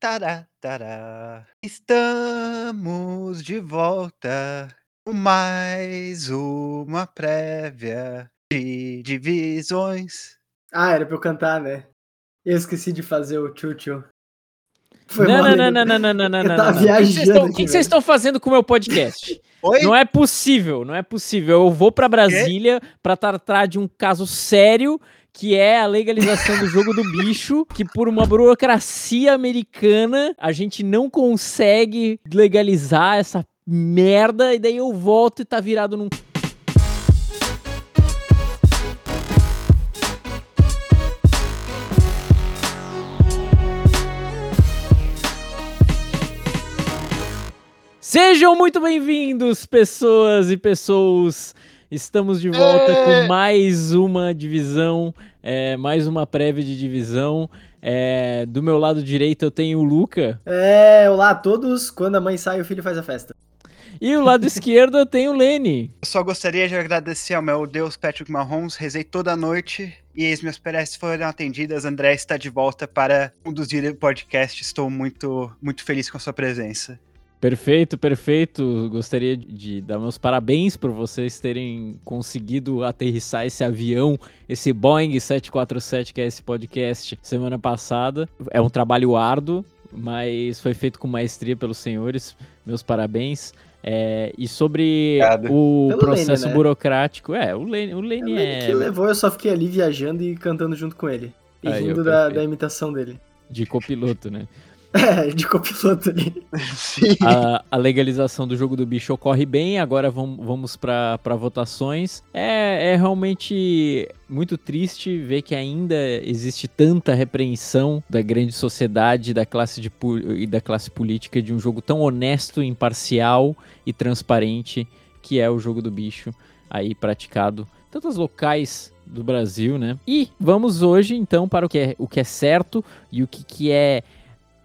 Tará, tará. Estamos de volta com mais uma prévia de divisões. Ah, era pra eu cantar, né? Eu esqueci de fazer o tchutchu. Foi Não, mal, não, não, não, não, não, não, não, tava não. O que vocês estão- fazendo com o meu podcast? Oi? Não é possível, não é possível. Eu vou pra Brasília pra tratar de um caso sério que é a legalização do jogo do bicho, que por uma burocracia americana a gente não consegue legalizar essa merda e daí eu volto e tá virado num Sejam muito bem-vindos, pessoas e pessoas. Estamos de volta É. com mais uma divisão, é, mais uma prévia de divisão. É, do meu lado direito eu tenho o Luca É, olá a todos. Quando a mãe sai, o filho faz a festa. e o lado esquerdo eu tenho o Lene. Eu só gostaria de agradecer ao meu Deus Patrick Mahomes. Rezei toda a noite e as minhas preces foram atendidas. André está de volta para conduzir o podcast. Estou muito, muito feliz com a sua presença. Perfeito, perfeito. Gostaria de dar meus parabéns por vocês terem conseguido aterrissar esse avião, esse Boeing 747 que é esse podcast semana passada. É um trabalho árduo, mas foi feito com maestria pelos senhores. Meus parabéns. É, e sobre Obrigado. o Pelo processo Lene, né? burocrático, é, o Lene, o Lene Ele é que levou, eu só fiquei ali viajando e cantando junto com ele. E Aí, rindo da, da imitação dele. de copiloto, né? É, de copiloto ali. Sim. a, a legalização do jogo do bicho ocorre bem, agora vamos, vamos para votações. É, é realmente muito triste ver que ainda existe tanta repreensão da grande sociedade da classe de, e da classe política de um jogo tão honesto, imparcial e transparente que é o jogo do bicho aí praticado em tantos locais do Brasil, né? E vamos hoje então para o que é, o que é certo e o que, que é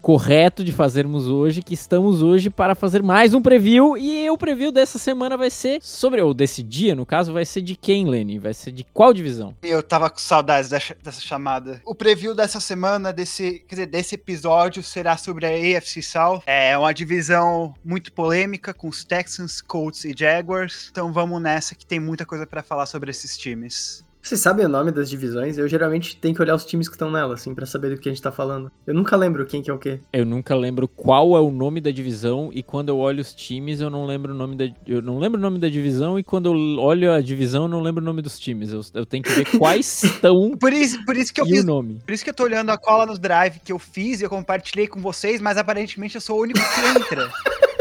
correto de fazermos hoje, que estamos hoje para fazer mais um preview e o preview dessa semana vai ser sobre, ou desse dia no caso, vai ser de quem, Lenny? Vai ser de qual divisão? Eu tava com saudades dessa, chamada. O preview dessa semana, desse, quer dizer, desse episódio, será sobre a AFC South. É uma divisão muito polêmica com os Texans, Colts e Jaguars. Então vamos nessa que tem muita coisa pra falar sobre esses times. Vocês sabem o nome das divisões? Eu geralmente tenho que olhar os times que estão nela, assim, pra saber do que a gente tá falando. Eu nunca lembro quem que é o quê. Eu nunca lembro qual é o nome da divisão e quando eu olho os times eu não lembro o nome da eu não lembro o nome da divisão e quando eu olho a divisão eu não lembro o nome dos times. Eu, eu tenho que ver quais estão Por isso, por isso que eu e fiz. o nome. Por isso que eu tô olhando a cola no drive que eu fiz e eu compartilhei com vocês, mas aparentemente eu sou o único que entra.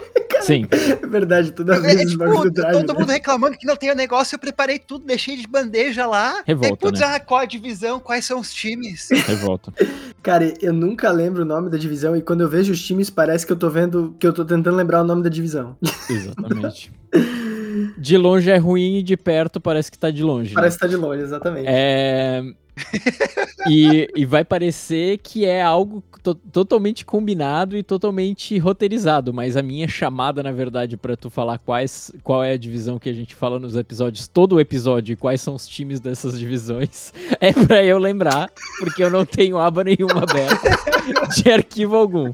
Sim. É verdade, toda É, vez é, tipo, bagulho do drive. todo né? mundo reclamando que não tem o negócio, eu preparei tudo, deixei de bandeja lá. Revolta, e, putz, né? ah, qual a divisão, quais são os times? Revolta. Cara, eu nunca lembro o nome da divisão e quando eu vejo os times parece que eu tô vendo, que eu tô tentando lembrar o nome da divisão. Exatamente. De longe é ruim e de perto parece que tá de longe. né? Parece que tá de longe, exatamente. É... e, e vai parecer que é algo to- totalmente combinado e totalmente roteirizado, mas a minha chamada, na verdade, pra tu falar quais, qual é a divisão que a gente fala nos episódios, todo o episódio, e quais são os times dessas divisões, é pra eu lembrar, porque eu não tenho aba nenhuma aberta de arquivo algum.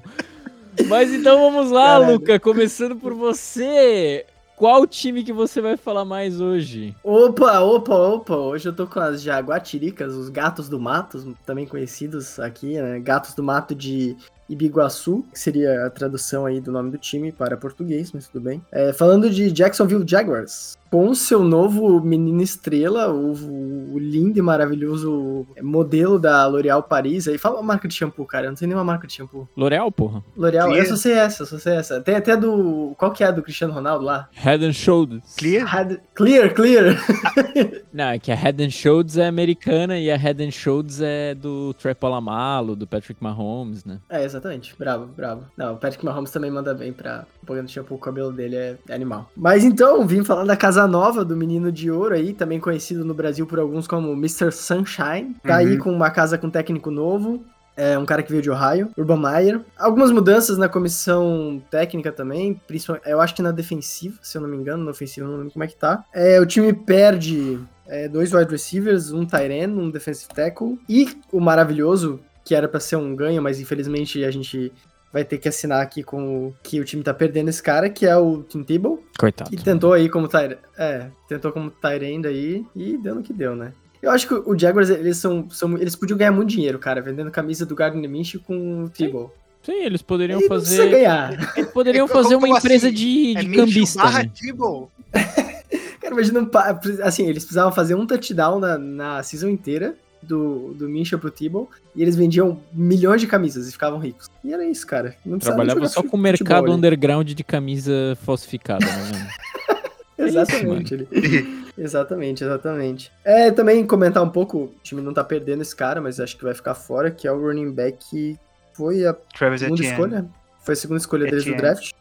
Mas então vamos lá, Caralho. Luca, começando por você. Qual time que você vai falar mais hoje? Opa, opa, opa, hoje eu tô com as jaguatiricas, os gatos do mato, também conhecidos aqui, né? Gatos do mato de Ibiguaçu, que seria a tradução aí do nome do time para português, mas tudo bem. É, falando de Jacksonville Jaguars, com seu novo menino estrela, o, o lindo e maravilhoso modelo da L'Oréal Paris, aí fala a marca de shampoo, cara, eu não sei nenhuma marca de shampoo. L'Oreal, porra. L'Oréal, eu só sei essa, eu só sei essa. Tem até do, qual que é a do Cristiano Ronaldo lá? Head and Shoulders. Clear? Had- Clear, Clear. Não, é que a Head and Shoulders é americana e a Head and Shoulders é do Trey Polamalu, do Patrick Mahomes, né? É, exatamente. Bravo, bravo. Não, o Patrick Mahomes também manda bem pra propaganda de shampoo, o cabelo dele é é animal. Mas então, vim falar da casa nova do Menino de Ouro aí, também conhecido no Brasil por alguns como Mr. Sunshine. Tá aí Uhum. com uma casa com técnico novo. É um cara que veio de Ohio, Urban Meyer. Algumas mudanças na comissão técnica também, principalmente, eu acho que na defensiva, se eu não me engano, na ofensiva, eu não lembro como é que tá. É, o time perde é, dois wide receivers, um tight end, um defensive tackle, e o maravilhoso, que era pra ser um ganho, mas infelizmente a gente vai ter que assinar aqui com o que o time tá perdendo esse cara, que é o Tim Tebow, Coitado. que tentou aí como Tyre, é, tentou como Tyrande aí e deu no que deu, né? Eu acho que o Jaguars, eles são, são eles podiam ganhar muito dinheiro, cara, vendendo camisa do Gardner Minshew com o Tebow. Sim, eles poderiam E não fazer. ganhar. Eles poderiam Como fazer uma assim? empresa de, É de Minshew cambista. barra né? Tebow. Cara, imagina, um assim, eles precisavam fazer um touchdown na, na season inteira do, do Minshew pro Tebow, e eles vendiam milhões de camisas e ficavam ricos. E era isso, cara. Não Trabalhava só com o mercado ali. underground de camisa falsificada, né? mano? Exatamente. ele- exatamente, exatamente. É, também comentar um pouco, o time não tá perdendo esse cara, mas acho que vai ficar fora, que é o running back que foi a Travis segunda Etienne. escolha. Foi a segunda escolha deles do Etienne. draft.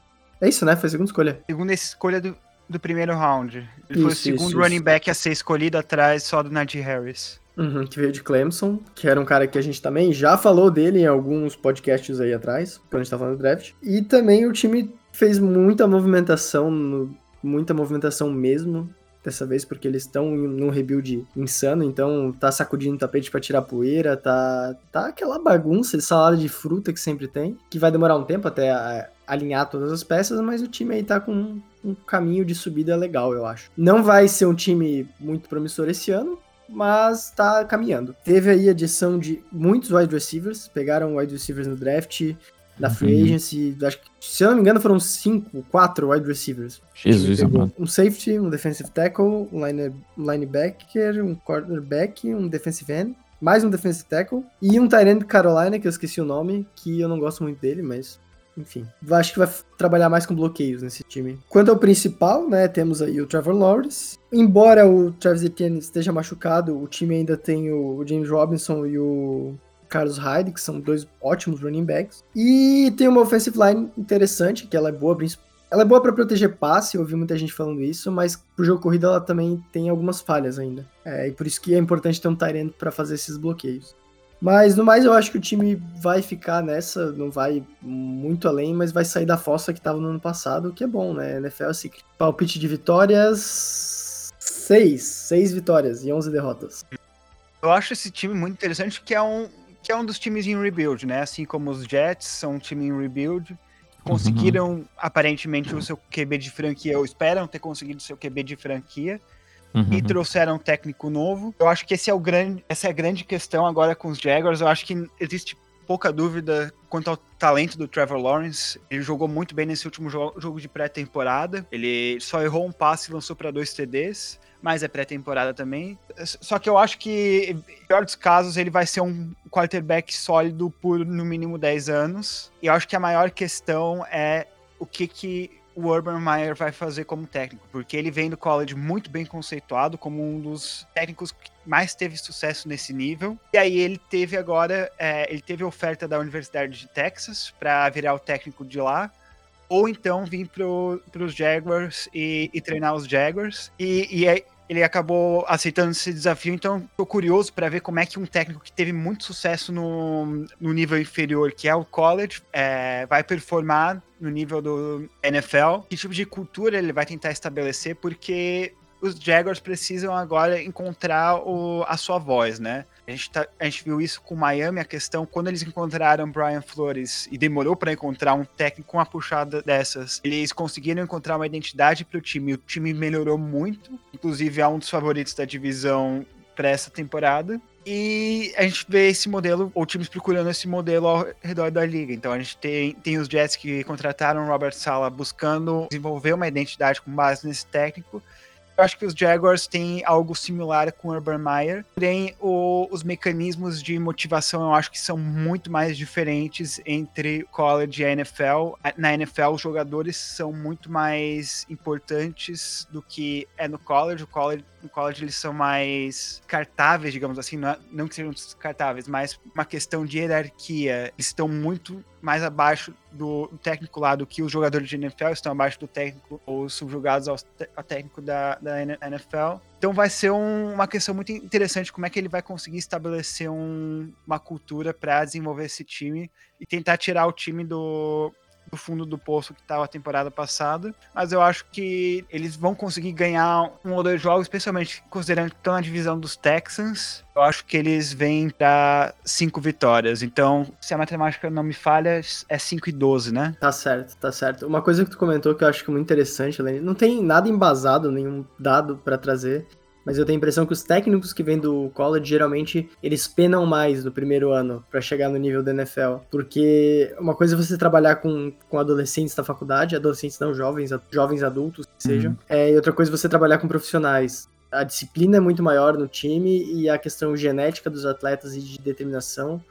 É isso, né? Foi a segunda escolha. Segunda escolha do, do primeiro round. Ele foi o Isso, segundo isso, running isso. back a ser escolhido atrás só do Najee Harris. Uhum, que veio de Clemson, que era um cara que a gente também já falou dele em alguns podcasts aí atrás, quando a gente tá falando do draft. E também o time fez muita movimentação, no- muita movimentação mesmo, dessa vez, porque eles estão num rebuild insano, então tá sacudindo tapete pra tirar poeira, tá, tá aquela bagunça de salada de fruta que sempre tem, que vai demorar um tempo até a- alinhar todas as peças, mas o time aí tá com um caminho de subida legal, eu acho. Não vai ser um time muito promissor esse ano, mas tá caminhando. Teve aí a adição de muitos wide receivers, pegaram wide receivers no draft, na free Uhum. agency, acho que, se eu não me engano foram cinco, quatro wide receivers. Jesus, amado. um safety, um defensive tackle, um line, linebacker, um cornerback, um defensive end, mais um defensive tackle e um tight end Carolina, que eu esqueci o nome, que eu não gosto muito dele, mas enfim. Acho que vai trabalhar mais com bloqueios nesse time. Quanto ao principal, né, temos aí o Trevor Lawrence. Embora o Travis Etienne esteja machucado, o time ainda tem o James Robinson e o Carlos Hyde, que são dois ótimos running backs. E tem uma offensive line interessante, que ela é boa, ela é boa pra proteger passe, eu ouvi muita gente falando isso, mas pro jogo corrido ela também tem algumas falhas ainda. É, e por isso que é importante ter um end pra fazer esses bloqueios. Mas no mais eu acho que o time vai ficar nessa, não vai muito além, mas vai sair da fossa que tava no ano passado, o que é bom, né? NFL é ciclo. Palpite de vitórias. Seis. Seis vitórias e 11 derrotas. Eu acho esse time muito interessante, que é um, que é um dos times em rebuild, né? Assim como os Jets são um time em rebuild. Conseguiram, aparentemente, o seu QB de franquia, ou esperam ter conseguido o seu QB de franquia, e Uhum. trouxeram um técnico novo. Eu acho que esse é o grande, essa é a grande questão agora com os Jaguars. Eu acho que existe pouca dúvida quanto ao talento do Trevor Lawrence. Ele jogou muito bem nesse último jo- jogo de pré-temporada. Ele só errou um passe e lançou para dois TDs. Mas é pré-temporada também. Só que eu acho que, em pior dos casos, ele vai ser um quarterback sólido por no mínimo 10 anos. E eu acho que a maior questão é o que, que o Urban Meyer vai fazer como técnico, porque ele vem do college muito bem conceituado como um dos técnicos que mais teve sucesso nesse nível. E aí ele teve agora, é, ele teve oferta da Universidade de Texas para virar o técnico de lá, ou então vir para os Jaguars e, e treinar os Jaguars. E, e ele acabou aceitando esse desafio, então tô curioso para ver como é que um técnico que teve muito sucesso no, no nível inferior, que é o college, é, vai performar no nível do NFL, que tipo de cultura ele vai tentar estabelecer, porque os Jaguars precisam agora encontrar o, a sua voz, né? A gente, tá, a gente viu isso com Miami, a questão, quando eles encontraram Brian Flores e demorou para encontrar um técnico com uma puxada dessas, eles conseguiram encontrar uma identidade para o time. O time melhorou muito, inclusive é um dos favoritos da divisão para essa temporada. E a gente vê esse modelo, ou times procurando esse modelo ao redor da liga. Então a gente tem, tem os Jets que contrataram o Robert Sala buscando desenvolver uma identidade com base nesse técnico. Eu acho que os Jaguars têm algo similar com o Urban Meyer, porém o, os mecanismos de motivação eu acho que são muito mais diferentes entre college e NFL. Na NFL, os jogadores são muito mais importantes do que é no college. O college no college eles são mais cartáveis, digamos assim, não, é, não que sejam descartáveis, mas uma questão de hierarquia. Eles estão muito mais abaixo do, técnico lá do que os jogadores de NFL estão abaixo do técnico ou subjugados ao, ao técnico da, da NFL. Então vai ser um, uma questão muito interessante como é que ele vai conseguir estabelecer um, uma cultura para desenvolver esse time e tentar tirar o time do do fundo do poço que estava a temporada passada, mas eu acho que eles vão conseguir ganhar um ou dois jogos, especialmente considerando que estão na divisão dos Texans. Eu acho que eles vêm para cinco vitórias. Então, se a matemática não me falha, é 5 e 12, né? Tá certo, tá certo. Uma coisa que tu comentou que eu acho que é muito interessante, Lenny, não tem nada embasado, nenhum dado para trazer, mas eu tenho a impressão que os técnicos que vêm do college geralmente eles penam mais no primeiro ano para chegar no nível da NFL, porque uma coisa é você trabalhar com, com adolescentes da faculdade, adolescentes não jovens, jovens adultos que sejam, uhum. é, e outra coisa é você trabalhar com profissionais. A disciplina é muito maior no time e a questão genética dos atletas e de determinação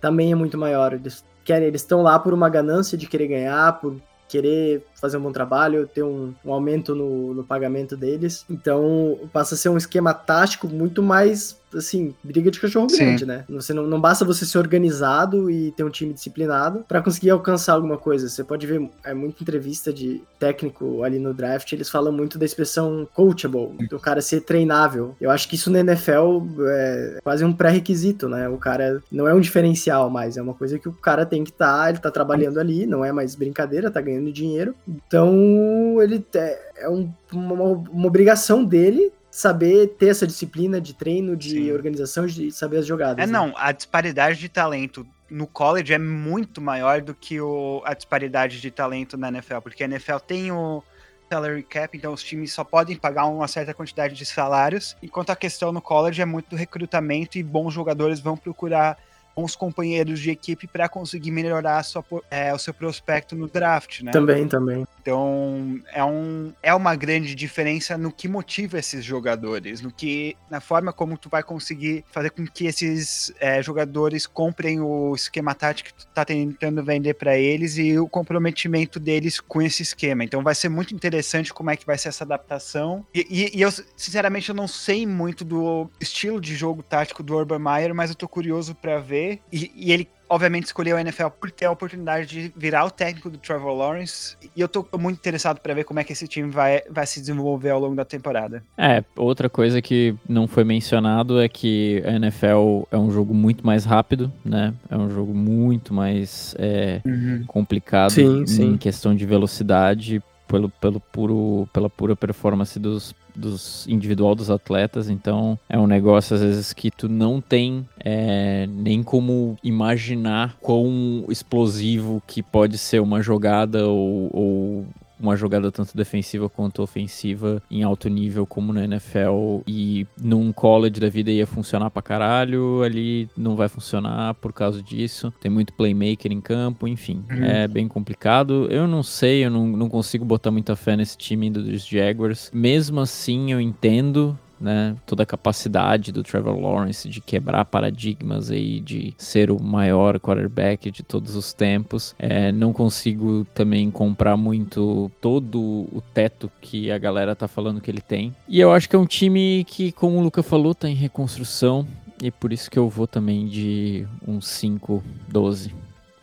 também é muito maior. Eles querem, eles estão lá por uma ganância de querer ganhar, por querer fazer um bom trabalho, ter um, um aumento no, no, pagamento deles. Então passa a ser um esquema tático muito mais assim, briga de cachorro Sim. grande, né? Você não, não basta você ser organizado e ter um time disciplinado para conseguir alcançar alguma coisa. Você pode ver é muita entrevista de técnico ali no draft, eles falam muito da expressão coachable, do cara ser treinável. Eu acho que isso na NFL é quase um pré-requisito, né? O cara não é um diferencial mais, é uma coisa que o cara tem que estar, tá, ele tá trabalhando ali, não é mais brincadeira, tá ganhando dinheiro. Então, ele é, é um, uma, uma obrigação dele saber ter essa disciplina de treino, de Sim. organização, de saber as jogadas. É, né? não, a disparidade de talento no college é muito maior do que o, a disparidade de talento na NFL, porque a NFL tem o salary cap, então os times só podem pagar uma certa quantidade de salários, enquanto a questão no college é muito do recrutamento e bons jogadores vão procurar bons companheiros de equipe para conseguir melhorar sua, é, o seu prospecto no draft, né? Também, também. Então, é, um, é uma grande diferença no que motiva esses jogadores, no que na forma como tu vai conseguir fazer com que esses é, jogadores comprem o esquema tático que tu tá tentando vender para eles e o comprometimento deles com esse esquema. Então, vai ser muito interessante como é que vai ser essa adaptação. E, e, e eu, sinceramente, eu não sei muito do estilo de jogo tático do Urban Meyer, mas eu tô curioso para ver e, e ele obviamente escolheu a NFL por ter a oportunidade de virar o técnico do Trevor Lawrence. E eu tô muito interessado para ver como é que esse time vai, vai se desenvolver ao longo da temporada. É, outra coisa que não foi mencionado é que a NFL é um jogo muito mais rápido, né? É um jogo muito mais é, uhum. complicado sim, sim. em questão de velocidade. Pelo, pelo puro, pela pura performance dos dos individual dos atletas, então é um negócio às vezes que tu não tem é, nem como imaginar quão explosivo que pode ser uma jogada ou, ou uma jogada tanto defensiva quanto ofensiva em alto nível como na NFL e num college da vida ia funcionar pra caralho, ali não vai funcionar por causa disso. Tem muito playmaker em campo, enfim, uhum. é bem complicado. Eu não sei, eu não, não consigo botar muita fé nesse time dos Jaguars. Mesmo assim, eu entendo né? Toda a capacidade do Trevor Lawrence de quebrar paradigmas aí, de ser o maior quarterback de todos os tempos. É, não consigo também comprar muito todo o teto que a galera tá falando que ele tem. E eu acho que é um time que, como o Luca falou, tá em reconstrução. E por isso que eu vou também de um 5-12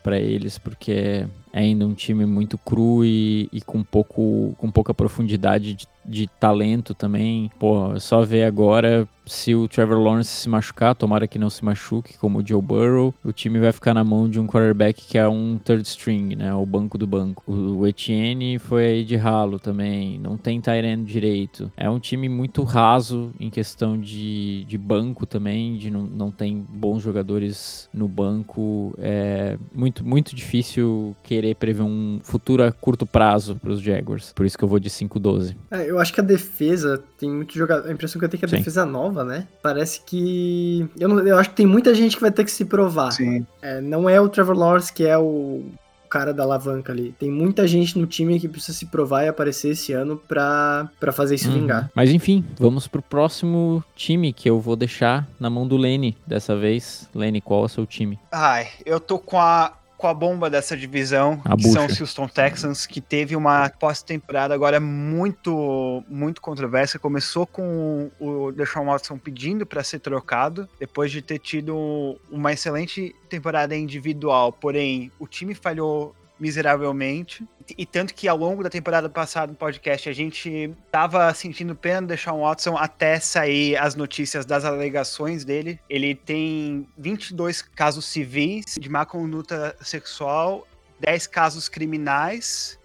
para eles, porque é ainda um time muito cru e, e, com, pouco, com pouca profundidade de, de talento também. Pô, só ver agora se o Trevor Lawrence se machucar, tomara que não se machuque, como o Joe Burrow, o time vai ficar na mão de um quarterback que é um third string, né? O banco do banco. O Etienne foi aí de ralo também, não tem Tyrant direito. É um time muito raso em questão de, de banco também, de não, não tem bons jogadores no banco. É muito, muito difícil querer prever um futuro a curto prazo para os Jaguars. Por isso que eu vou de 5-12. É, eu acho que a defesa tem muito jogador. A impressão que eu tenho é que a Sim. defesa nova nova, né? Parece que. Eu, não, eu acho que tem muita gente que vai ter que se provar. Sim. É, não é o Trevor Lawrence que é o cara da alavanca ali. Tem muita gente no time que precisa se provar e aparecer esse ano pra, pra fazer isso uhum. vingar. Mas enfim, vamos pro próximo time que eu vou deixar na mão do Lene dessa vez. Lene, qual é o seu time? Ai, eu tô com a com a bomba dessa divisão, a que bucha. são os Houston Texans, que teve uma pós-temporada agora muito, muito controversa. Começou com o Deshaun Watson pedindo para ser trocado, depois de ter tido uma excelente temporada individual, porém o time falhou miseravelmente. E tanto que ao longo da temporada passada no podcast a gente tava sentindo pena de um Watson até sair as notícias das alegações dele. Ele tem 22 casos civis de má conduta sexual 10 casos criminais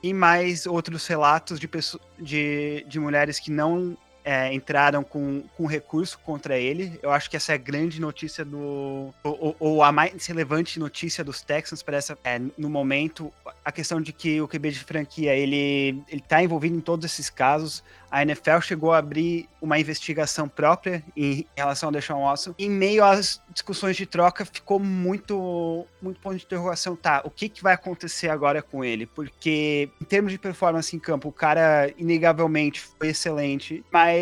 e mais outros relatos de, de, de mulheres que não é, entraram com, com recurso contra ele. Eu acho que essa é a grande notícia do. Ou, ou a mais relevante notícia dos Texans para essa. É, no momento, a questão de que o QB de franquia ele, ele tá envolvido em todos esses casos a NFL chegou a abrir uma investigação própria em relação ao Deshaun Watson. Em meio às discussões de troca, ficou muito, muito ponto de interrogação. Tá, o que, que vai acontecer agora com ele? Porque, em termos de performance em campo, o cara, inegavelmente, foi excelente, mas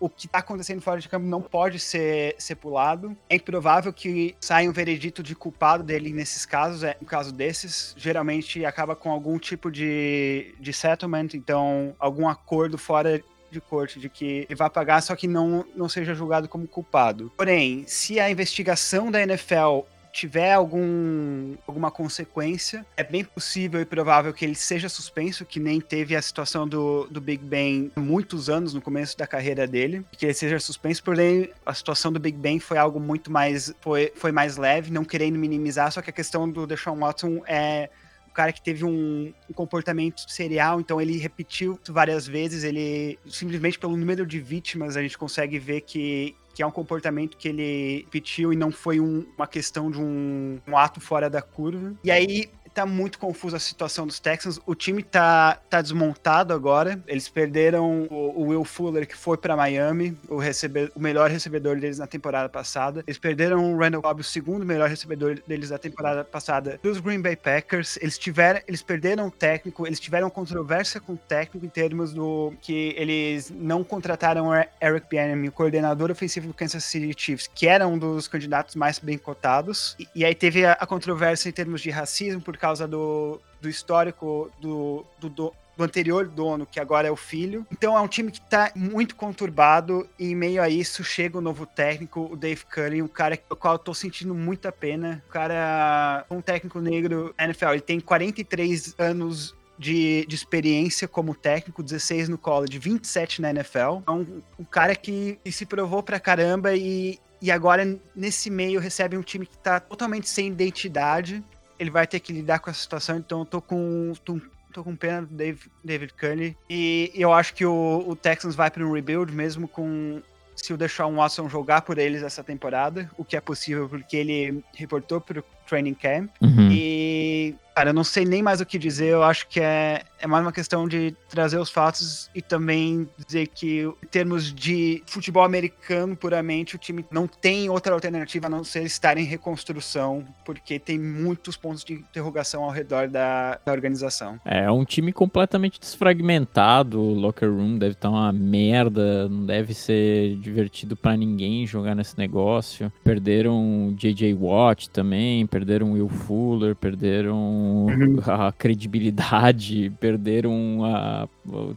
o que tá acontecendo fora de campo não pode ser, ser pulado. É improvável que saia um veredito de culpado dele nesses casos. É, no caso desses, geralmente acaba com algum tipo de, de settlement, então, algum acordo fora de corte de que ele vai pagar, só que não, não seja julgado como culpado. Porém, se a investigação da NFL tiver algum, alguma consequência, é bem possível e provável que ele seja suspenso, que nem teve a situação do, do Big Ben muitos anos no começo da carreira dele, que ele seja suspenso, porém a situação do Big Ben foi algo muito mais, foi, foi mais leve, não querendo minimizar, só que a questão do Deshaun Watson é cara que teve um, um, comportamento serial, então ele repetiu várias vezes, ele simplesmente pelo número de vítimas a gente consegue ver que, que é um comportamento que ele repetiu e não foi um, uma questão de um, um ato fora da curva. E aí tá muito confusa a situação dos Texans. O time tá, tá desmontado agora. Eles perderam o, o Will Fuller, que foi para Miami, o, recebe, o melhor recebedor deles na temporada passada. Eles perderam o Randall Cobb, o segundo melhor recebedor deles na temporada passada, dos Green Bay Packers. Eles tiveram, eles perderam o técnico, eles tiveram controvérsia com o técnico em termos do que eles não contrataram Eric Bieniemy, o coordenador ofensivo do Kansas City Chiefs, que era um dos candidatos mais bem cotados. E, e aí teve a, a controvérsia em termos de racismo, porque causa do, do histórico do, do, do, anterior dono, que agora é o filho. Então é um time que está muito conturbado e em meio a isso chega o novo técnico, o Dave Curry, um cara o qual eu tô sentindo muita pena. O cara, um técnico negro NFL, ele tem 43 anos de, de, experiência como técnico, 16 no college, 27 na NFL. É um, um cara que, que, se provou pra caramba e, e agora nesse meio recebe um time que tá totalmente sem identidade ele vai ter que lidar com essa situação, então eu tô com, tô, tô com pena do Dave, David Cully. E eu acho que o, o Texans vai para um rebuild, mesmo com se o Deshaun Watson jogar por eles essa temporada, o que é possível porque ele reportou para o training camp. Uhum. E Cara, eu não sei nem mais o que dizer. Eu acho que é, é mais uma questão de trazer os fatos e também dizer que, em termos de futebol americano puramente, o time não tem outra alternativa a não ser estar em reconstrução, porque tem muitos pontos de interrogação ao redor da, da organização. É, é um time completamente desfragmentado. O locker room deve estar uma merda, não deve ser divertido para ninguém jogar nesse negócio. Perderam J.J. Watt também, perderam Will Fuller, perderam uhum. a credibilidade, perderam a,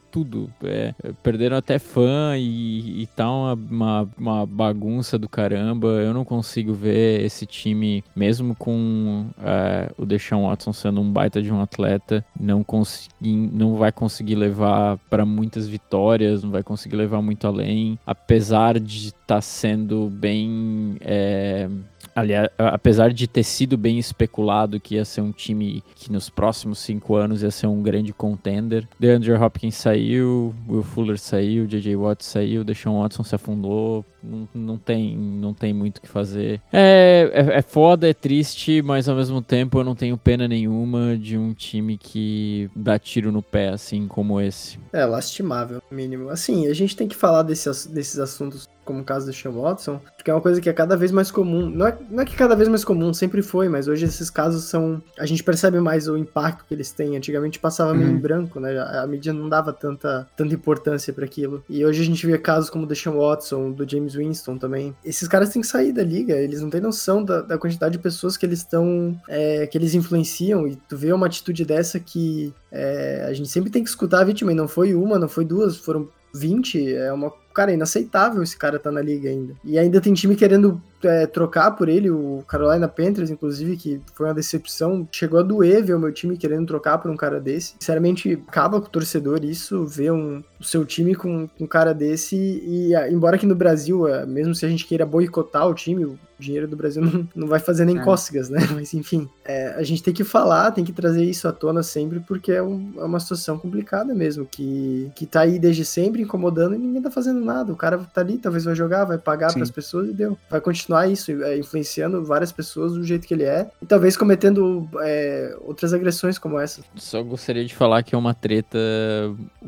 tudo. É, perderam até fã e, e tá uma, uma, uma, bagunça do caramba. Eu não consigo ver esse time, mesmo com é, o Deshaun Watson sendo um baita de um atleta, não, consegui, não vai conseguir levar para muitas vitórias, não vai conseguir levar muito além, apesar de estar tá sendo bem. É, Aliás, apesar de ter sido bem especulado que ia ser um time que nos próximos cinco anos ia ser um grande contender, DeAndre Hopkins saiu, Will Fuller saiu, J.J. Watt saiu, Deshaun Watson se afundou, não, não, tem, não tem muito o que fazer. É, é, é foda, é triste, mas ao mesmo tempo eu não tenho pena nenhuma de um time que dá tiro no pé, assim como esse. É, lastimável, mínimo. Assim, a gente tem que falar desse, desses assuntos como o caso do Sean Watson, porque é uma coisa que é cada vez mais comum. Não é, não é que cada vez mais comum, sempre foi, mas hoje esses casos são. A gente percebe mais o impacto que eles têm. Antigamente passava meio em uhum. branco, né? A, mídia não dava tanta, tanta importância para aquilo. E hoje a gente vê casos como o do Sean Watson, do James Winston também. Esses caras têm que sair da liga, eles não têm noção da, da quantidade de pessoas que eles estão. É, que eles influenciam. E tu vê uma atitude dessa que é, a gente sempre tem que escutar a vítima, e não foi uma, não foi duas, foram 20 é uma. Cara, é inaceitável esse cara tá na liga ainda. E ainda tem time querendo é, trocar por ele, o Carolina Panthers, inclusive, que foi uma decepção. Chegou a doer ver o meu time querendo trocar por um cara desse. Sinceramente, acaba com o torcedor isso, ver um, o seu time com, com um cara desse. E, embora aqui no Brasil, é, mesmo se a gente queira boicotar o time, o dinheiro do Brasil não, não vai fazer nem é. cócegas, né? Mas enfim, é, a gente tem que falar, tem que trazer isso à tona sempre, porque é, um, é, uma situação complicada mesmo, que, que tá aí desde sempre incomodando e ninguém tá fazendo nada. O cara tá ali, talvez vai jogar, vai pagar para as pessoas e deu. Vai continuar isso, é, influenciando várias pessoas do jeito que ele é, e talvez cometendo é, outras agressões como essa. Só gostaria de falar que é uma treta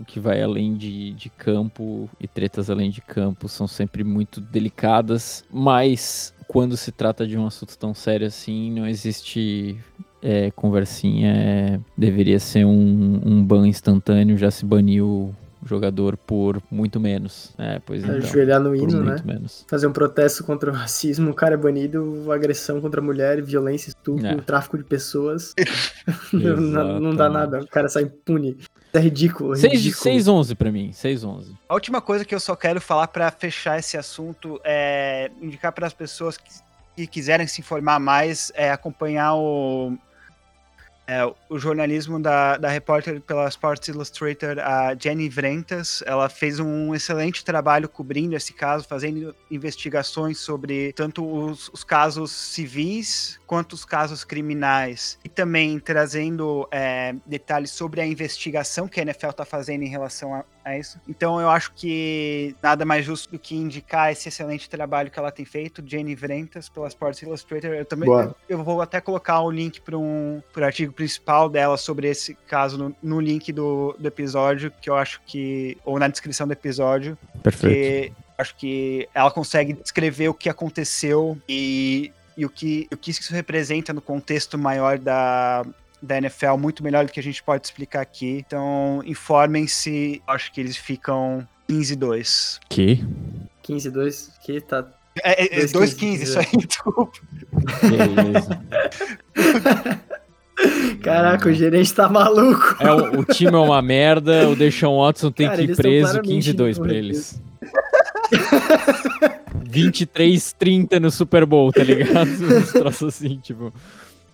que vai além de, de campo, e tretas além de campo são sempre muito delicadas, mas quando se trata de um assunto tão sério assim, não existe é, conversinha. É, deveria ser um, um ban instantâneo, já se baniu jogador por muito menos. É, pois então, Ajoelhar no hino, né? Menos. Fazer um protesto contra o racismo, o cara é banido, agressão contra a mulher, violência, estupro, é. tráfico de pessoas. não, não, dá nada, o cara sai impune. É ridículo. 6-11 pra mim, 6-11. A última coisa que eu só quero falar para fechar esse assunto é indicar para as pessoas que, que quiserem se informar mais, é acompanhar o é, o jornalismo da, da repórter pela Sports Illustrated, a Jenny Vrentas, ela fez um excelente trabalho cobrindo esse caso, fazendo investigações sobre tanto os, os casos civis quanto os casos criminais, e também trazendo é, detalhes sobre a investigação que a NFL está fazendo em relação a, a isso. Então eu acho que nada mais justo do que indicar esse excelente trabalho que ela tem feito, Jenny Vrentas, pela Sports Illustrated. Eu também eu, eu, vou até colocar o link para um pro artigo principal dela sobre esse caso no, no, link do, do episódio, que eu acho que. ou na descrição do episódio. Perfeito. acho que ela consegue descrever o que aconteceu e, e o, que, o que isso representa no contexto maior da, da NFL muito melhor do que a gente pode explicar aqui. Então, informem-se. Acho que eles ficam 15-2. Que? 15-2? Que tá. É, é 2-15, isso aí, desculpa. Beleza. Caraca, o gerente tá maluco. É, o, o, time é uma merda, o Deshaun Watson tem Cara, que ir preso 15-2 pra eles. 23-30 no Super Bowl, tá ligado? Uns troços assim, tipo.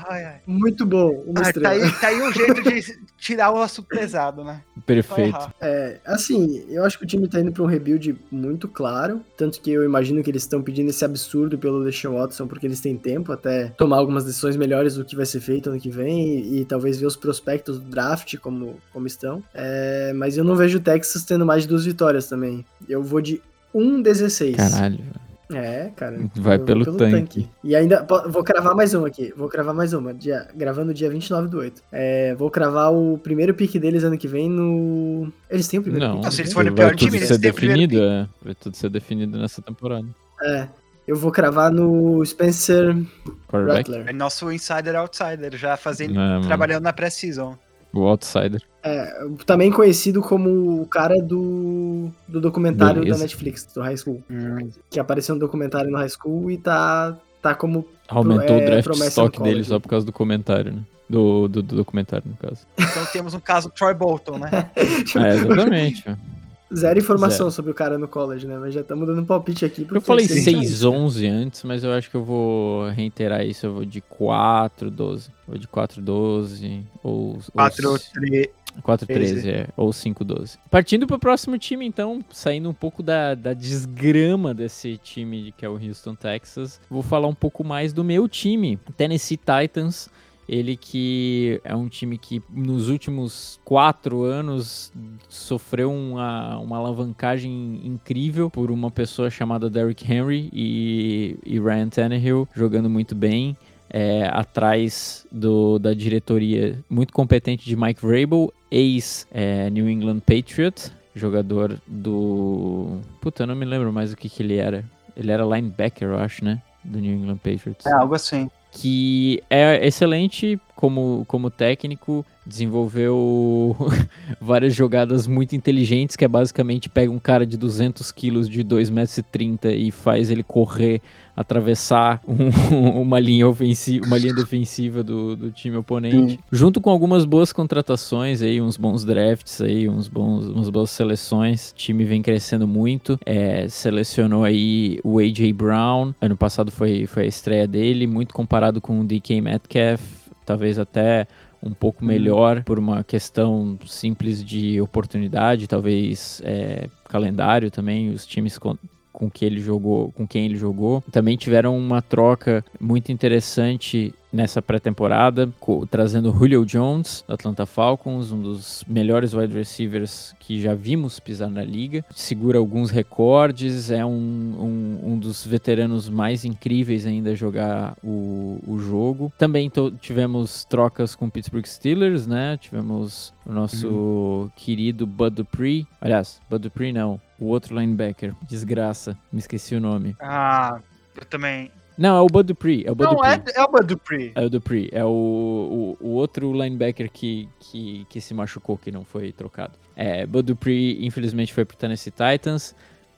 Ai, ai. Muito bom. Uma ah, tá, aí, tá aí um jeito de tirar o assunto pesado, né? Perfeito. É, assim, eu acho que o time tá indo pra um rebuild muito claro. Tanto que eu imagino que eles estão pedindo esse absurdo pelo Deshaun Watson, porque eles têm tempo até tomar algumas decisões melhores do que vai ser feito ano que vem e, e talvez ver os prospectos do draft como, como estão. É, mas eu não vejo o Texas tendo mais de duas vitórias também. Eu vou de 1-16. Caralho, é, cara. Vai pelo, pelo tanque. tanque. E ainda, vou cravar mais uma aqui. Vou cravar mais uma. Dia, gravando dia 29 do 8. É, vou cravar o primeiro pick deles ano que vem no. Eles têm o primeiro Não, pick. Não, se eles forem o pior time, eles ser definido, é. Vai tudo ser definido nessa temporada. É. Eu vou cravar no Spencer Rattler. É nosso insider outsider, já fazendo, é, trabalhando na pré-season. O outsider. É, também conhecido como o cara do, do documentário Beleza. da Netflix, do High School. Hum. Que apareceu no documentário no High School e tá, tá como. Aumentou é, o draft stock dele só por causa do comentário, né? Do, do, do, documentário, no caso. Então temos um caso Troy Bolton, né? é, exatamente. Zero informação Zero. sobre o cara no college, né? Mas já estamos dando um palpite aqui. Eu falei 6-11 antes, mas eu acho que eu vou reiterar isso. Eu vou de 4-12. Vou de 4-12. Ou. 4-13. 4-13, é. Ou 5-12. Partindo para o próximo time, então, saindo um pouco da, da desgrama desse time que é o Houston, Texas, vou falar um pouco mais do meu time, Tennessee Titans. Ele que é um time que nos últimos quatro anos sofreu uma, uma alavancagem incrível por uma pessoa chamada Derrick Henry e, e Ryan Tannehill jogando muito bem. É, atrás do, da diretoria muito competente de Mike Vrabel, ex-New é, England Patriot, jogador do. Puta, eu não me lembro mais o que, que ele era. Ele era linebacker, eu acho, né? Do New England Patriots. É algo assim que é excelente como, como técnico, desenvolveu várias jogadas muito inteligentes, que é basicamente pega um cara de 200 quilos de 2,30 metros e faz ele correr, atravessar um, uma linha ofensiva, uma linha defensiva do, do time oponente, Sim. junto com algumas boas contratações aí, uns bons drafts aí, uns bons, umas boas seleções. O time vem crescendo muito. É, selecionou aí o AJ Brown. Ano passado foi, foi a estreia dele, muito comparado com o DK Metcalf, talvez até um pouco uhum. melhor por uma questão simples de oportunidade, talvez é, calendário também. Os times com, que ele jogou, com quem ele jogou, também tiveram uma troca muito interessante nessa pré-temporada, trazendo Julio Jones, do Atlanta Falcons, um dos melhores wide receivers que já vimos pisar na liga. Segura alguns recordes, é um, um, um dos veteranos mais incríveis ainda a jogar o, o jogo. Também tivemos trocas com Pittsburgh Steelers, né? Tivemos o nosso uhum. querido Bud Dupree. Aliás, Bud Dupree não, o outro linebacker. Desgraça, me esqueci o nome. Ah, eu também. Não, é o Bud Dupree. É o Bud Não, é, é, o Bud Dupree. É o Dupree. É o, o, o, outro linebacker que, que, que se machucou, que não foi trocado. É, Bud Dupree, infelizmente, foi pro Tennessee Titans.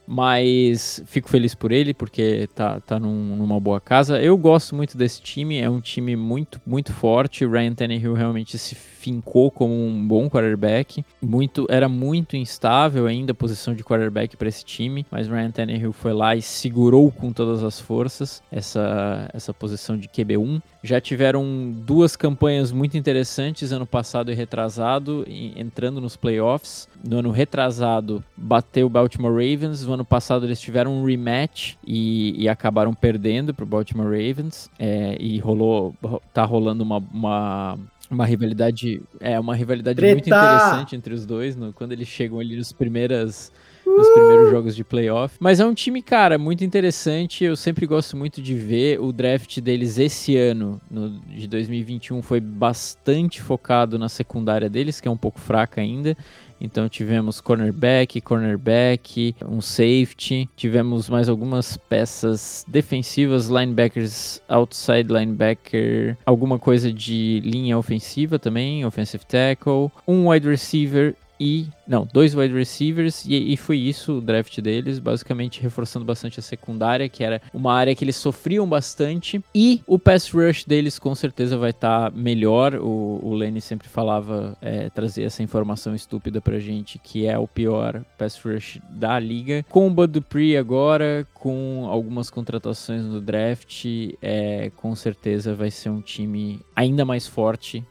Mas fico feliz por ele, porque tá, tá num, numa boa casa. Eu gosto muito desse time, é um time muito, muito forte. O Ryan Tannehill realmente se fincou como um bom quarterback. Muito, era muito instável ainda a posição de quarterback para esse time, mas Ryan Tannehill foi lá e segurou com todas as forças essa, essa posição de QB1. Já tiveram duas campanhas muito interessantes ano passado e retrasado, entrando nos playoffs. No ano retrasado, bateu o Baltimore Ravens. No ano passado, eles tiveram um rematch e, e acabaram perdendo para o Baltimore Ravens. É, e rolou, tá rolando uma, uma uma rivalidade, é uma rivalidade Treta! muito interessante entre os dois, no, quando eles chegam ali nos primeiras nos primeiros jogos de playoff. Mas é um time, cara, muito interessante. Eu sempre gosto muito de ver. O draft deles esse ano, no, de 2021, foi bastante focado na secundária deles, que é um pouco fraca ainda. Então tivemos cornerback, cornerback, um safety, tivemos mais algumas peças defensivas, linebackers, outside linebacker, alguma coisa de linha ofensiva também, offensive tackle, um wide receiver e. Não, dois wide receivers, e, e, foi isso o draft deles, basicamente reforçando bastante a secundária, que era uma área que eles sofriam bastante. E o pass rush deles com certeza vai estar tá melhor. O, o Lenny sempre falava, é, trazer essa informação estúpida pra gente, que é o pior pass rush da liga. Com o Bud Dupree agora, com algumas contratações no draft, é, com certeza vai ser um time ainda mais forte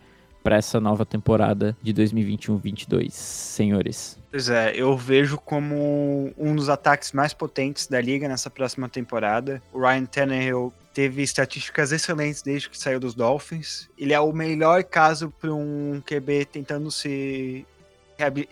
para essa nova temporada de 2021-22, senhores? Pois é, eu vejo como um dos ataques mais potentes da liga nessa próxima temporada. O Ryan Tannehill teve estatísticas excelentes desde que saiu dos Dolphins. Ele é o melhor caso para um QB tentando se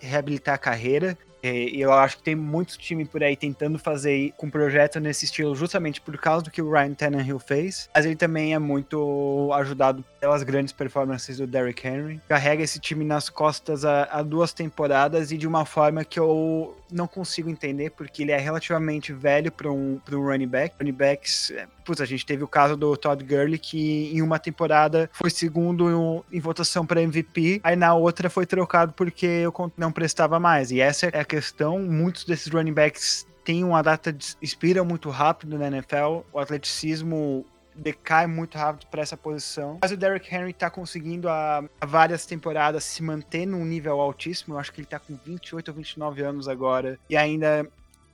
reabilitar a carreira. É, e eu acho que tem muitos times por aí tentando fazer com projeto nesse estilo, justamente por causa do que o Ryan Tannehill fez. Mas ele também é muito ajudado pelas grandes performances do Derrick Henry. Carrega esse time nas costas há, há duas temporadas e de uma forma que eu não consigo entender, porque ele é relativamente velho para um, um running back. Running backs, é, putz, a gente teve o caso do Todd Gurley, que em uma temporada foi segundo em, em votação para MVP, aí na outra foi trocado porque eu não prestava mais. E essa é a questão. Muitos desses running backs têm uma data de expira muito rápido na NFL. O atleticismo decai muito rápido para essa posição. Mas o Derrick Henry tá conseguindo há, várias temporadas se manter num nível altíssimo. Eu acho que ele tá com 28 ou 29 anos agora e ainda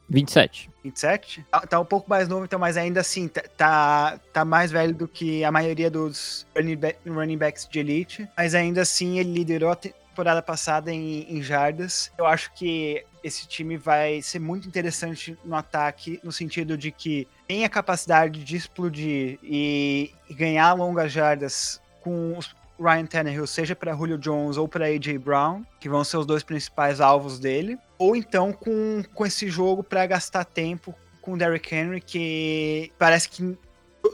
27. 27? Tá, tá um pouco mais novo, então, mas ainda assim, tá, tá, tá mais velho do que a maioria dos running, back, running backs de elite. Mas ainda assim, ele liderou a temporada passada em, em jardas. Eu acho que esse time vai ser muito interessante no ataque, no sentido de que tem a capacidade de explodir e, e ganhar longas jardas com os Ryan Tannehill, seja para Julio Jones ou para AJ Brown, que vão ser os dois principais alvos dele, ou então com, com esse jogo para gastar tempo com o Derrick Henry, que parece que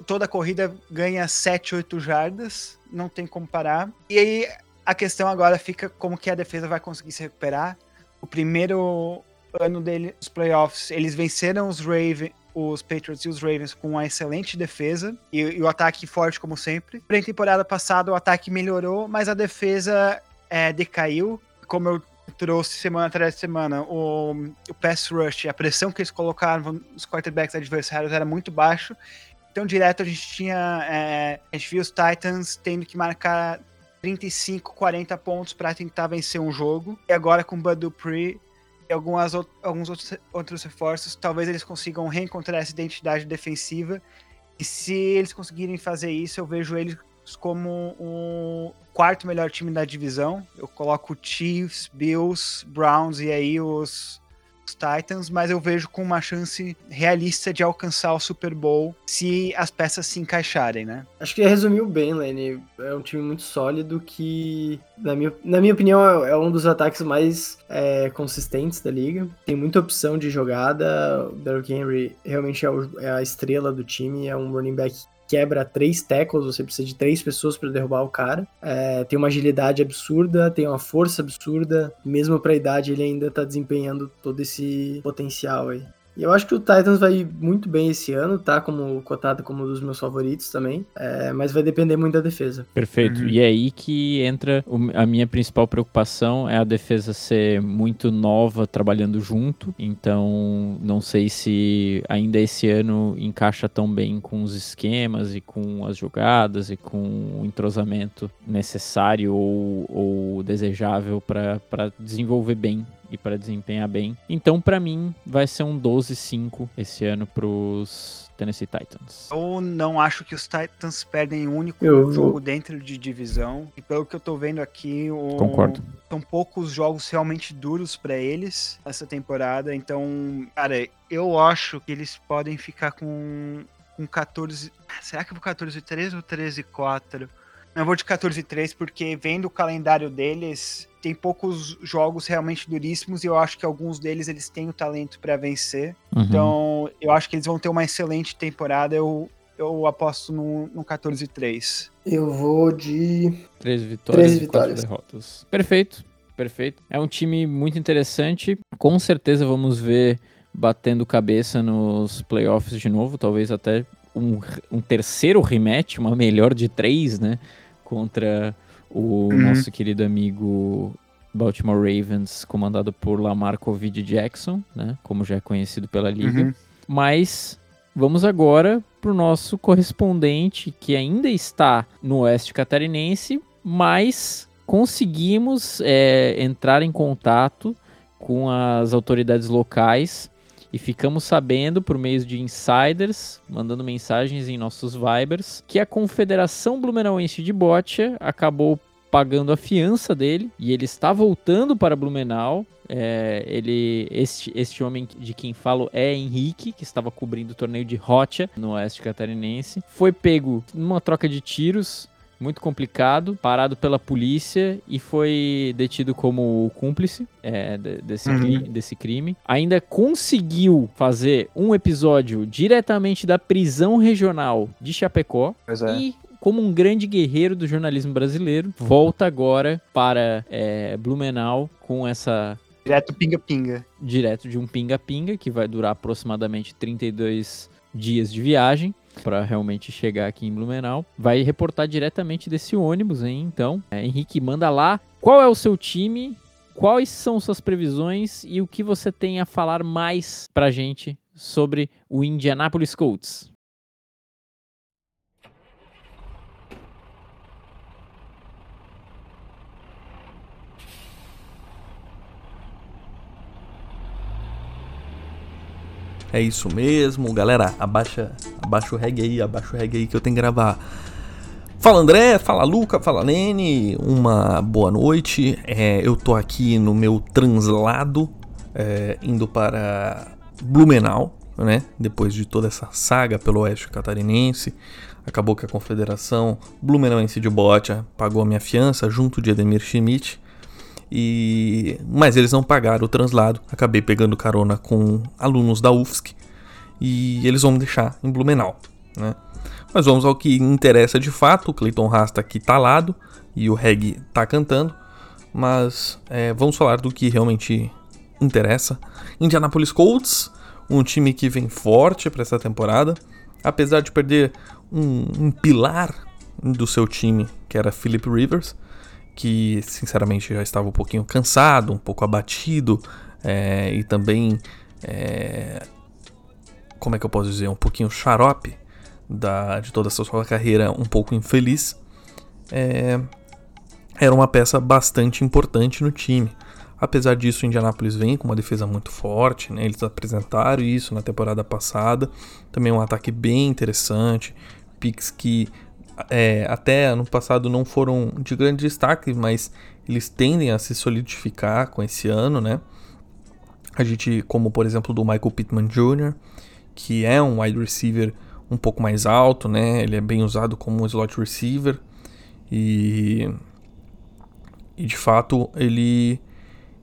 toda corrida ganha 7, 8 jardas, não tem como parar. E aí a questão agora fica como que a defesa vai conseguir se recuperar. O primeiro ano dele nos playoffs, eles venceram os Ravens, os Patriots e os Ravens com uma excelente defesa e, e o ataque forte como sempre. Pra temporada passada o ataque melhorou, mas a defesa é, decaiu. Como eu trouxe semana atrás de semana, o, o pass rush, a pressão que eles colocaram nos quarterbacks adversários era muito baixo. Então, direto a gente tinha. É, a gente viu os Titans tendo que marcar 35, 40 pontos para tentar vencer um jogo. E agora com o Bud Dupree e algumas, alguns outros, outros reforços, talvez eles consigam reencontrar essa identidade defensiva. E se eles conseguirem fazer isso, eu vejo eles como o quarto melhor time da divisão. Eu coloco Chiefs, Bills, Browns e aí os os Titans, mas eu vejo com uma chance realista de alcançar o Super Bowl se as peças se encaixarem, né? Acho que resumiu bem, Lenny. É um time muito sólido que, na minha, na minha opinião, é, é um dos ataques mais é, consistentes da liga. Tem muita opção de jogada. O Derrick Henry realmente é, o, é a estrela do time, é um running back quebra três tackles, você precisa de três pessoas para derrubar o cara. É, tem uma agilidade absurda, tem uma força absurda. Mesmo para a idade, ele ainda tá desempenhando todo esse potencial aí. E eu acho que o Titans vai muito bem esse ano, tá? Como cotado como um dos meus favoritos também. É, mas vai depender muito da defesa. Perfeito. Uhum. E é aí que entra a minha principal preocupação é a defesa ser muito nova trabalhando junto. Então, não sei se ainda esse ano encaixa tão bem com os esquemas e com as jogadas e com o entrosamento necessário ou, ou desejável para desenvolver bem e para desempenhar bem. Então, para mim, vai ser um 12-5 esse ano pros Tennessee Titans. Eu não acho que os Titans perdem um único eu... jogo dentro de divisão. E pelo que eu tô vendo aqui, o... concordo. São poucos jogos realmente duros para eles essa temporada. Então, cara, eu acho que eles podem ficar com, com 14. Será que eu vou 14-3 ou 13-4? Eu vou de 14-3 porque vendo o calendário deles, tem poucos jogos realmente duríssimos e eu acho que alguns deles eles têm o talento para vencer. Uhum. Então, eu acho que eles vão ter uma excelente temporada. Eu, eu aposto no, no 14-3. Eu vou de 13 vitórias 13 vitórias. derrotas. Perfeito, perfeito. É um time muito interessante. Com certeza vamos ver batendo cabeça nos playoffs de novo, talvez até um, um terceiro rematch, uma melhor de três, né? Contra o uhum. nosso querido amigo Baltimore Ravens, comandado por Lamar Covid Jackson, né, como já é conhecido pela liga. Uhum. Mas vamos agora para o nosso correspondente, que ainda está no Oeste Catarinense, mas conseguimos é, entrar em contato com as autoridades locais e ficamos sabendo por meio de insiders, mandando mensagens em nossos Vibers, que a Confederação Blumenauense de Botia acabou pagando a fiança dele e ele está voltando para Blumenau. É, ele, este, este homem de quem falo é Henrique, que estava cobrindo o torneio de Rocha no Oeste Catarinense. Foi pego numa troca de tiros muito complicado, parado pela polícia e foi detido como cúmplice é, desse, uhum. desse crime. Ainda conseguiu fazer um episódio diretamente da prisão regional de Chapecó é. e como um grande guerreiro do jornalismo brasileiro, volta agora para é, Blumenau com essa Direto pinga-pinga. Direto de um pinga-pinga, que vai durar aproximadamente 32 dias de viagem para realmente chegar aqui em Blumenau. Vai reportar diretamente desse ônibus, hein? Então, é, Henrique, manda lá. Qual é o seu time? Quais são suas previsões e o que você tem a falar mais pra gente sobre o Indianapolis Colts? É isso mesmo, galera. Abaixa, abaixa o reggae aí, abaixa o reggae aí que eu tenho que gravar. Fala André, fala Luca, fala Nene, uma boa noite. É, eu tô aqui no meu translado, é, indo para Blumenau, né? Depois de toda essa saga pelo oeste catarinense. Acabou que a Confederação Blumenauense de Bote pagou a minha fiança junto de Edemir Schmidt. E mas eles não pagaram o translado. Acabei pegando carona com alunos da UFSC e eles vão me deixar em Blumenau, né? Mas vamos ao que interessa de fato. O Clayton Haas tá aqui talado e o Reg tá cantando, mas é, vamos falar do que realmente interessa. Indianapolis Colts, um time que vem forte para essa temporada, apesar de perder um, um pilar do seu time, que era Philip Rivers, que sinceramente já estava um pouquinho cansado, um pouco abatido é, e também, é, como é que eu posso dizer, um pouquinho xarope da, de toda essa sua carreira, um pouco infeliz. É, era uma peça bastante importante no time. Apesar disso, o Indianapolis vem com uma defesa muito forte, né? Eles apresentaram isso na temporada passada. Também um ataque bem interessante. Picks que é, até ano passado não foram de grande destaque, mas eles tendem a se solidificar com esse ano, né? A gente, como por exemplo do Michael Pittman Jr., que é um wide receiver um pouco mais alto, né? Ele é bem usado como um slot receiver e, e de fato ele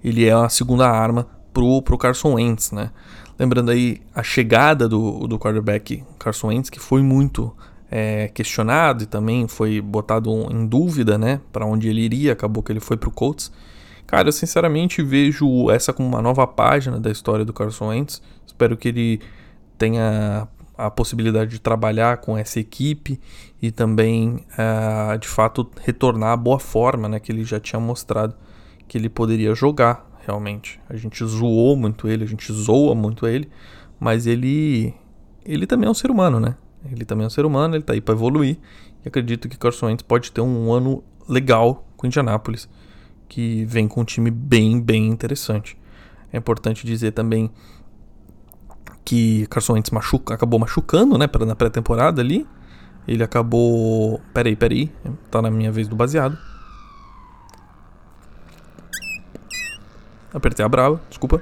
ele é a segunda arma pro, pro Carson Wentz, né? Lembrando aí a chegada do, do quarterback Carson Wentz, que foi muito é, questionado e também foi botado em dúvida, né? Para onde ele iria, acabou que ele foi pro Colts. Cara, eu sinceramente vejo essa como uma nova página da história do Carson Wentz. Espero que ele tenha a possibilidade de trabalhar com essa equipe e também, uh, de fato, retornar à boa forma né, que ele já tinha mostrado que ele poderia jogar realmente. A gente zoou muito ele, a gente zoa muito ele, mas ele ele também é um ser humano, né? Ele também é um ser humano, ele tá aí para evoluir. E acredito que Carson Wentz pode ter um ano legal com Indianápolis, que vem com um time bem, bem interessante. É importante dizer também que Carson Wentz machuca, acabou machucando, né, na pré-temporada ali. Ele acabou, peraí, peraí, tá na minha vez do baseado. Apertei a brava, desculpa.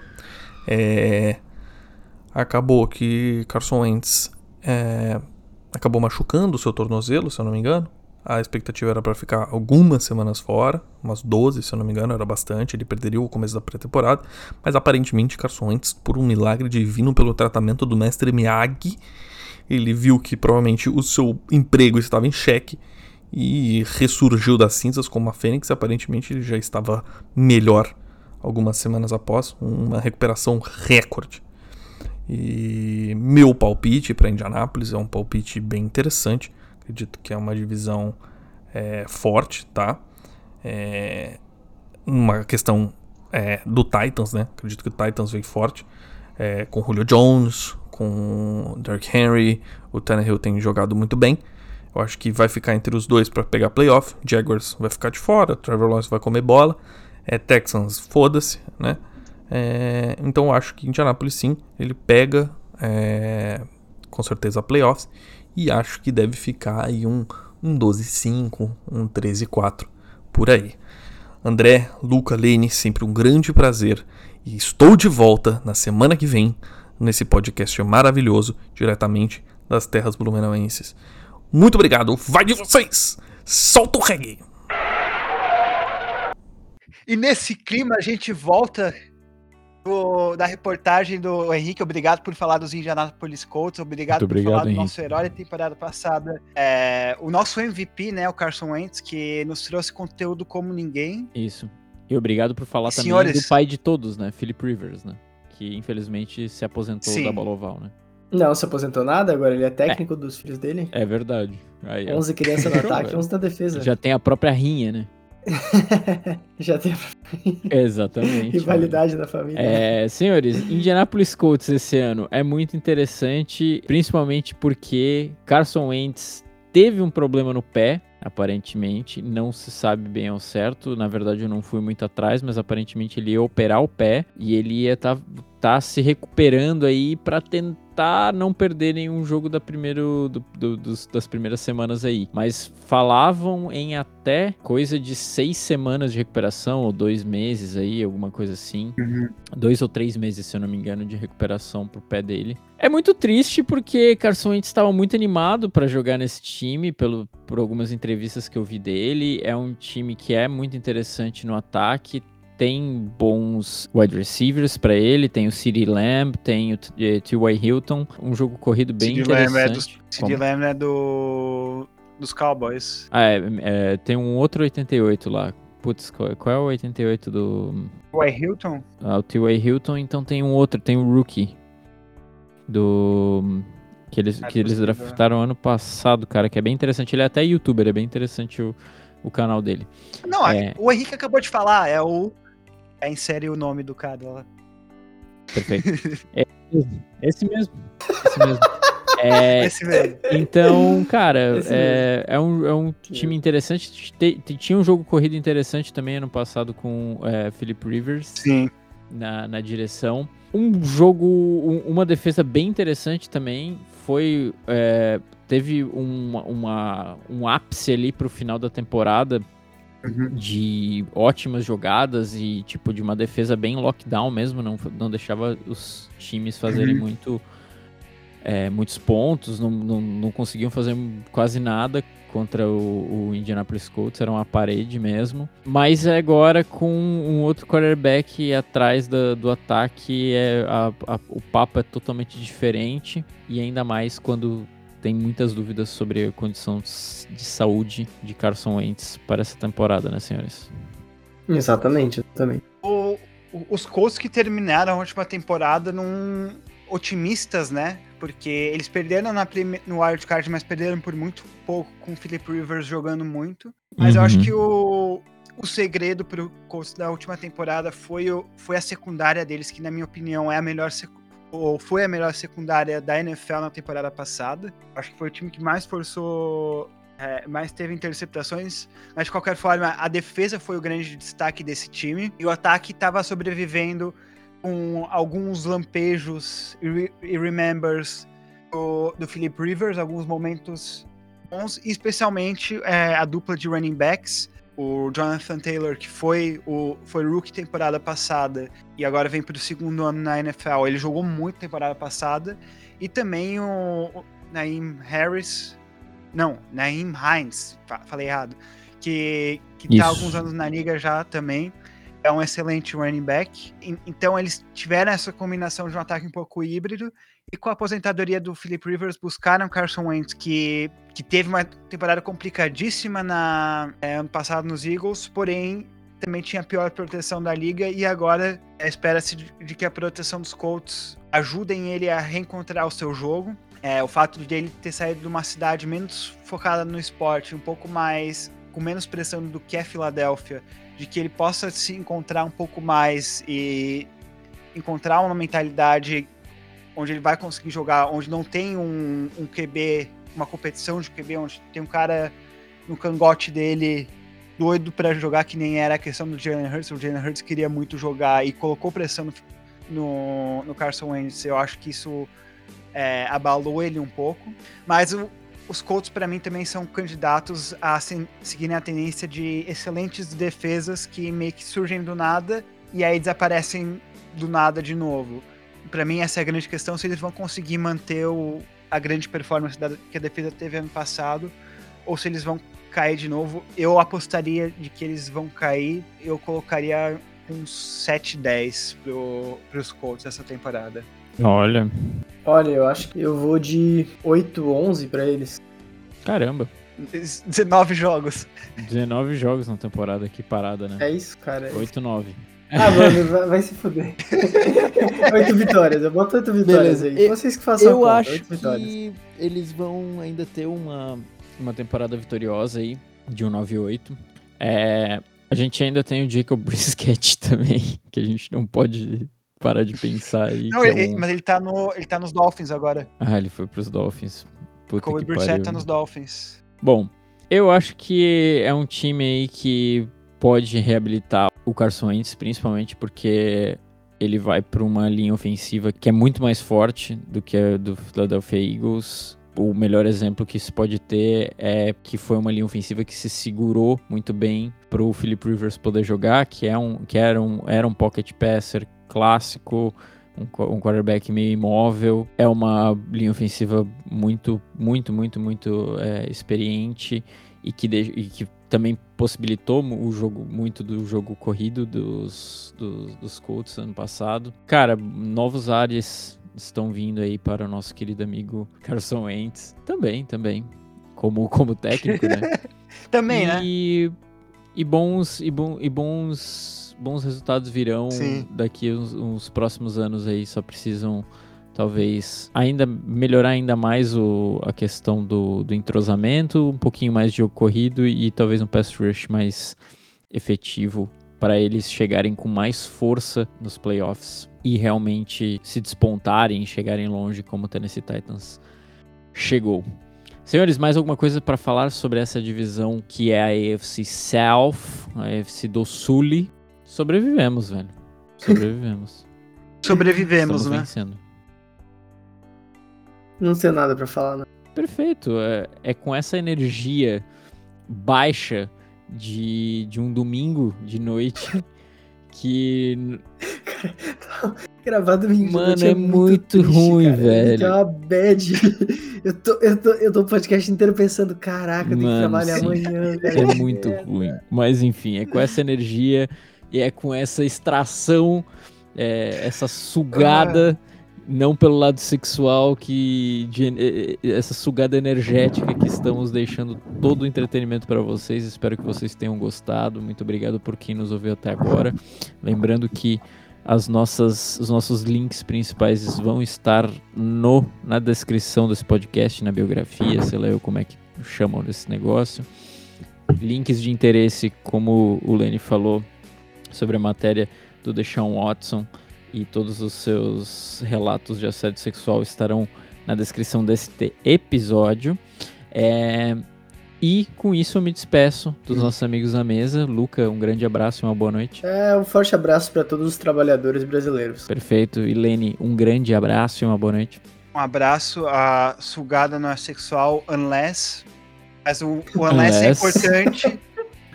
É... Acabou que Carson Wentz é... acabou machucando o seu tornozelo, se eu não me engano. A expectativa era para ficar algumas semanas fora, umas 12, se eu não me engano, era bastante. Ele perderia o começo da pré-temporada, mas aparentemente Carson Wentz, por um milagre divino pelo tratamento do mestre Miyagi, ele viu que provavelmente o seu emprego estava em xeque e ressurgiu das cinzas como uma fênix. Aparentemente ele já estava melhor algumas semanas após, uma recuperação recorde. E meu palpite para Indianápolis é um palpite bem interessante. Acredito que é uma divisão é, forte, tá? É uma questão é, do Titans, né? Acredito que o Titans vem forte. É, com Julio Jones, com Derrick Henry. O Tannehill tem jogado muito bem. Eu acho que vai ficar entre os dois para pegar playoff. Jaguars vai ficar de fora. Trevor Lawrence vai comer bola é, Texans, foda-se, né? É, então eu acho que Indianapolis sim, ele pega é, com certeza playoffs e acho que deve ficar aí um, um 12-5, um 13-4 por aí. André, Luca, Lene, sempre um grande prazer e estou de volta na semana que vem nesse podcast maravilhoso diretamente das terras blumenauenses. Muito obrigado, vai de vocês! Solta o reggae! E nesse clima a gente volta do, da reportagem do Henrique. Obrigado por falar dos Indianapolis Colts. Obrigado, obrigado por falar Henrique. do nosso herói da temporada passada. É, o nosso MVP, né, o Carson Wentz, que nos trouxe conteúdo como ninguém. Isso. E obrigado por falar também Senhores- do pai de todos, né? Philip Rivers, né? Que infelizmente se aposentou Sim. da bola oval, né? Não se aposentou nada, agora ele é técnico dos filhos dele. É verdade. Aí, ó, 11 crianças no ataque, velho. 11 na defesa. já tem a própria rinha, né? Já tem Exatamente. rivalidade na família. É, senhores, Indianapolis Colts esse ano é muito interessante, principalmente porque Carson Wentz teve um problema no pé, aparentemente, não se sabe bem ao certo. Na verdade, eu não fui muito atrás, mas aparentemente ele ia operar o pé e ele ia estar se recuperando aí para tentar não perder nenhum jogo da primeiro, do- do- dos- das primeiras semanas aí. Mas falavam em até coisa de seis semanas de recuperação, ou dois meses aí, alguma coisa assim dois ou três meses, se eu não me engano, de recuperação pro pé dele. É muito triste porque Carson Wentz estava muito animado para jogar nesse time, pelo, por algumas entrevistas que eu vi dele. É um time que é muito interessante no ataque. Tem bons wide receivers para ele, tem o CeeDee Lamb, tem o T.Y. Hilton, um jogo corrido bem CD Lamb é, interessante. Como? Lamb é do, dos Cowboys. Ah, é, é, tem um outro 88 lá. Putz, qual, qual é o 88 do. O Hilton? Ah, o T.Y. Hilton, então tem um outro, tem o Rookie. Do. Que eles, É que eles draftaram ano passado, cara, que é bem interessante. Ele é até youtuber, é bem interessante o, o canal dele. Não, É. o Henrique acabou de falar, é o. É, insere o nome do cara lá. Perfeito. É esse mesmo. Esse mesmo. É, Esse mesmo. Então, cara, Esse é, é, um, é um time interessante. Te- te- tinha um jogo corrido interessante também ano passado com é, Philip Rivers Sim. na, na direção. Um jogo, um- uma defesa bem interessante também foi. é, teve uma, uma- um ápice ali pro final da temporada de ótimas jogadas e tipo de uma defesa bem lockdown mesmo, não, não deixava os times fazerem Uhum. muito é, muitos pontos, não, não, não conseguiam fazer quase nada contra o, o Indianapolis Colts, era uma parede mesmo. Mas agora com um outro quarterback atrás da- do ataque, é, a- a- o papo é totalmente diferente e ainda mais quando tem muitas dúvidas sobre a condição de saúde de Carson Wentz para essa temporada, né, senhores? Exatamente, exatamente. O- os Colts que terminaram a última temporada num otimistas, né? Porque eles perderam na prime- no wild card, mas perderam por muito pouco com o Philip Rivers jogando muito. Mas eu acho Uhum. que o, o segredo pro Colts da última temporada foi, o, foi a secundária deles, que na minha opinião é a melhor secu- ou foi a melhor secundária da NFL na temporada passada. Acho que foi o time que mais forçou, é, mais teve interceptações. Mas de qualquer forma, a defesa foi o grande destaque desse time. E o ataque estava sobrevivendo com alguns lampejos e, re- e remembers do, do Philip Rivers, alguns momentos bons, especialmente é, a dupla de running backs. O Jonathan Taylor, que foi o foi rookie temporada passada e agora vem para o segundo ano na NFL. Ele jogou muito temporada passada. E também o, o Naeem Harris. Não, Naeem Hines, fa- falei errado. Que, que tá há alguns anos na liga já também. É um excelente running back. En- Então eles tiveram essa combinação de um ataque um pouco híbrido. E com a aposentadoria do Philip Rivers, buscaram Carson Wentz, que, que teve uma temporada complicadíssima na, é, ano passado nos Eagles, porém também tinha a pior proteção da liga. E agora espera-se de, de que a proteção dos Colts ajudem ele a reencontrar o seu jogo. É, o fato de ele ter saído de uma cidade menos focada no esporte, um pouco mais com menos pressão do que é Filadélfia, de que ele possa se encontrar um pouco mais e encontrar uma mentalidade onde ele vai conseguir jogar, onde não tem um, um QB, uma competição de QB, onde tem um cara no cangote dele doido para jogar, que nem era a questão do Jalen Hurts. O Jalen Hurts queria muito jogar e colocou pressão no, no, no Carson Wentz. Eu acho que isso é, abalou ele um pouco. Mas o, os Colts, para mim, também são candidatos a se- seguirem a tendência de excelentes defesas que meio que surgem do nada e aí desaparecem do nada de novo. Para mim, essa é a grande questão: se eles vão conseguir manter o, a grande performance da- que a defesa teve ano passado ou se eles vão cair de novo. Eu apostaria de que eles vão cair. Eu colocaria uns 7-10 pro, pros Colts essa temporada. Olha, Olha, eu acho que eu vou de 8-11 pra eles. caramba. 19 jogos. 19 jogos na temporada, que parada, né? É isso, cara. 8-9. Ah, mano, vai, vai se fuder. oito vitórias, eu boto oito vitórias Beleza, aí. eu- Vocês que façam a Eu conta, acho que eles vão ainda ter uma, uma temporada vitoriosa aí, de um 9-8. É, a gente ainda tem o Jacob Brisket também, que a gente não pode parar de pensar aí. Não, é ele- um- mas ele tá, no, ele tá nos Dolphins agora. Ah, ele foi pros Dolphins. Puta Kobe Brissett tá nos Dolphins. Bom, eu acho que é um time aí que pode reabilitar o Carson Wentz, principalmente porque ele vai para uma linha ofensiva que é muito mais forte do que a do Philadelphia Eagles. O melhor exemplo que isso pode ter é que foi uma linha ofensiva que se segurou muito bem para o Philip Rivers poder jogar, que, é um, que era, um, era um pocket passer clássico, um, um quarterback meio imóvel. É uma linha ofensiva muito, muito, muito, muito é, experiente e que, de- e que também possibilitou o jogo muito do jogo corrido dos, dos, dos Colts ano passado. Cara, novos ares estão vindo aí para o nosso querido amigo Carson Wentz. Também, também. Como, como técnico, né? Também, né? E E bons e, bom, e bons bons resultados virão Sim. daqui uns, uns próximos anos aí, só precisam talvez ainda melhorar ainda mais o, a questão do, do entrosamento, um pouquinho mais de ocorrido e talvez um pass rush mais efetivo para eles chegarem com mais força nos playoffs e realmente se despontarem e chegarem longe como o Tennessee Titans chegou. Senhores, mais alguma coisa para falar sobre essa divisão que é a AFC South, a AFC do Sul? Sobrevivemos, velho. Sobrevivemos. Sobrevivemos, Estamos né? vencendo. Não tenho nada pra falar, não. Perfeito. É, é com essa energia baixa de, de um domingo de noite que. Gravar domingo. Mano, noite é muito ruim, cara. velho. É uma bad. Eu tô, eu, tô, eu tô o podcast inteiro pensando, caraca, eu tenho Mano, que trabalhar sim. amanhã, velho. É muito ruim. Mas enfim, é com essa energia e é com essa extração, é, essa sugada, não pelo lado sexual, que de essa sugada energética que estamos deixando todo o entretenimento para vocês. Espero que vocês tenham gostado. Muito obrigado por quem nos ouviu até agora. Lembrando que as nossas, os nossos links principais vão estar no, na descrição desse podcast, na biografia, sei lá eu como é que chamam desse negócio. Links de interesse, como o Lenny falou, sobre a matéria do Deshaun Watson e todos os seus relatos de assédio sexual estarão na descrição deste episódio. É, E com isso eu me despeço dos nossos amigos da mesa. Luca, um grande abraço e uma boa noite. É, um forte abraço pra todos os trabalhadores brasileiros. Perfeito. E Lene, um grande abraço e uma boa noite. Um abraço. A sugada não é sexual, unless. Mas o, o unless, é Unless. importante,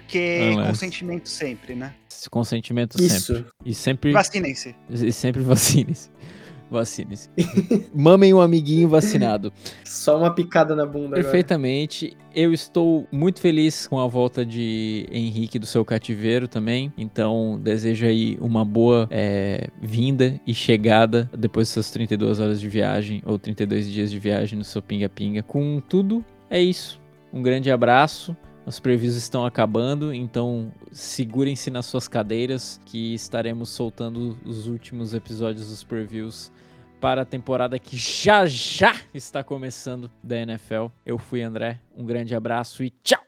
porque Unless. consentimento sempre, né? Consentimento Isso. sempre. E sempre, Vacinem-se. e sempre vacine-se. Vacine-se. Mamem um amiguinho vacinado. Só uma picada na bunda agora. Perfeitamente. Eu estou muito feliz com a volta de Henrique do seu cativeiro também. Então, desejo aí uma boa é, vinda e chegada depois dessas 32 horas de viagem ou 32 dias de viagem no seu pinga-pinga. Com tudo, é isso. Um grande abraço. Os previews estão acabando, então segurem-se nas suas cadeiras que estaremos soltando os últimos episódios dos previews para a temporada que já já está começando da NFL. Eu fui André, um grande abraço e tchau!